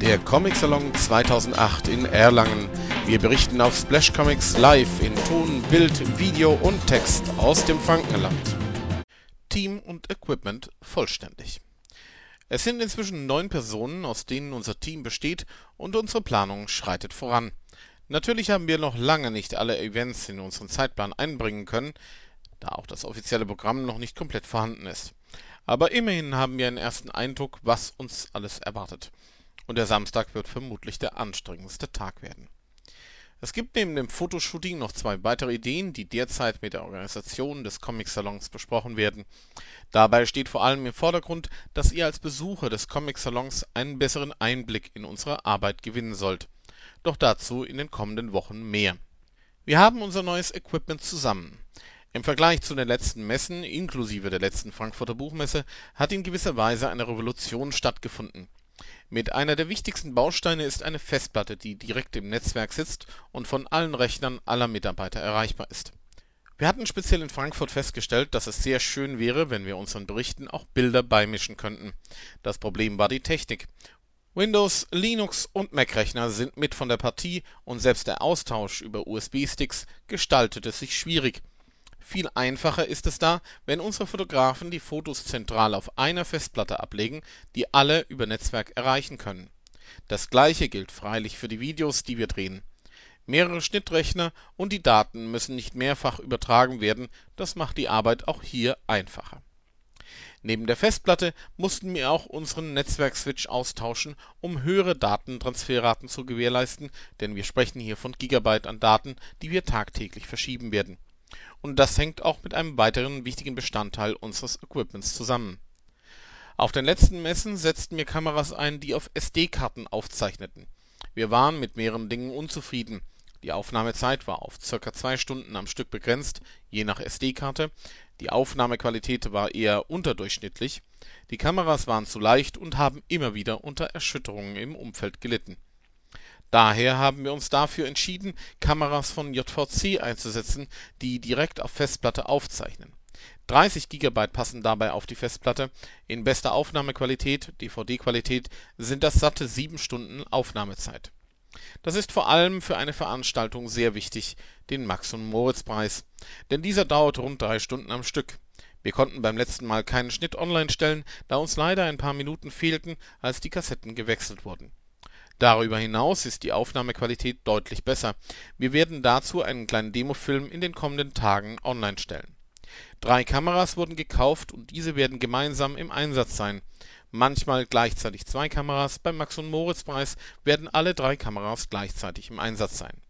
Der Comic Salon 2008 in Erlangen. Wir berichten auf Splash Comics live in Ton, Bild, Video und Text aus dem Frankenland. Team und Equipment vollständig. Es sind inzwischen neun Personen, aus denen unser Team besteht und unsere Planung schreitet voran. Natürlich haben wir noch lange nicht alle Events in unseren Zeitplan einbringen können, da auch das offizielle Programm noch nicht komplett vorhanden ist. Aber immerhin haben wir einen ersten Eindruck, was uns alles erwartet. Und der Samstag wird vermutlich der anstrengendste Tag werden. Es gibt neben dem Fotoshooting noch zwei weitere Ideen, die derzeit mit der Organisation des Comic-Salons besprochen werden. Dabei steht vor allem im Vordergrund, dass ihr als Besucher des Comic-Salons einen besseren Einblick in unsere Arbeit gewinnen sollt. Doch dazu in den kommenden Wochen mehr. Wir haben unser neues Equipment zusammen. Im Vergleich zu den letzten Messen, inklusive der letzten Frankfurter Buchmesse, hat in gewisser Weise eine Revolution stattgefunden. Mit einer der wichtigsten Bausteine ist eine Festplatte, die direkt im Netzwerk sitzt und von allen Rechnern aller Mitarbeiter erreichbar ist. Wir hatten speziell in Frankfurt festgestellt, dass es sehr schön wäre, wenn wir unseren Berichten auch Bilder beimischen könnten. Das Problem war die Technik. Windows, Linux und Mac-Rechner sind mit von der Partie und selbst der Austausch über USB-Sticks gestaltete sich schwierig viel einfacher ist es da, wenn unsere Fotografen die Fotos zentral auf einer Festplatte ablegen, die alle über Netzwerk erreichen können. Das gleiche gilt freilich für die Videos, die wir drehen. Mehrere Schnittrechner und die Daten müssen nicht mehrfach übertragen werden, das macht die Arbeit auch hier einfacher. Neben der Festplatte mussten wir auch unseren Netzwerkswitch austauschen, um höhere Datentransferraten zu gewährleisten, denn wir sprechen hier von Gigabyte an Daten, die wir tagtäglich verschieben werden und das hängt auch mit einem weiteren wichtigen Bestandteil unseres Equipments zusammen. Auf den letzten Messen setzten wir Kameras ein, die auf SD-Karten aufzeichneten. Wir waren mit mehreren Dingen unzufrieden. Die Aufnahmezeit war auf circa zwei Stunden am Stück begrenzt, je nach SD-Karte. Die Aufnahmequalität war eher unterdurchschnittlich. Die Kameras waren zu leicht und haben immer wieder unter Erschütterungen im Umfeld gelitten Daher haben wir uns dafür entschieden, Kameras von JVC einzusetzen, die direkt auf Festplatte aufzeichnen. 30 GB passen dabei auf die Festplatte, in bester Aufnahmequalität (DVD-Qualität) sind das satte sieben Stunden Aufnahmezeit. Das ist vor allem für eine Veranstaltung sehr wichtig, den Max-und-Moritz-Preis, denn dieser dauert rund drei Stunden am Stück. Wir konnten beim letzten Mal keinen Schnitt online stellen, da uns leider ein paar Minuten fehlten, als die Kassetten gewechselt wurden Darüber hinaus ist die Aufnahmequalität deutlich besser. Wir werden dazu einen kleinen Demofilm in den kommenden Tagen online stellen. Drei Kameras wurden gekauft und diese werden gemeinsam im Einsatz sein. Manchmal gleichzeitig zwei Kameras, beim Max-und-Moritz-Preis werden alle drei Kameras gleichzeitig im Einsatz sein.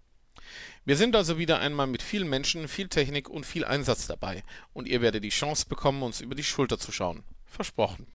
Wir sind also wieder einmal mit vielen Menschen, viel Technik und viel Einsatz dabei und ihr werdet die Chance bekommen, uns über die Schulter zu schauen. Versprochen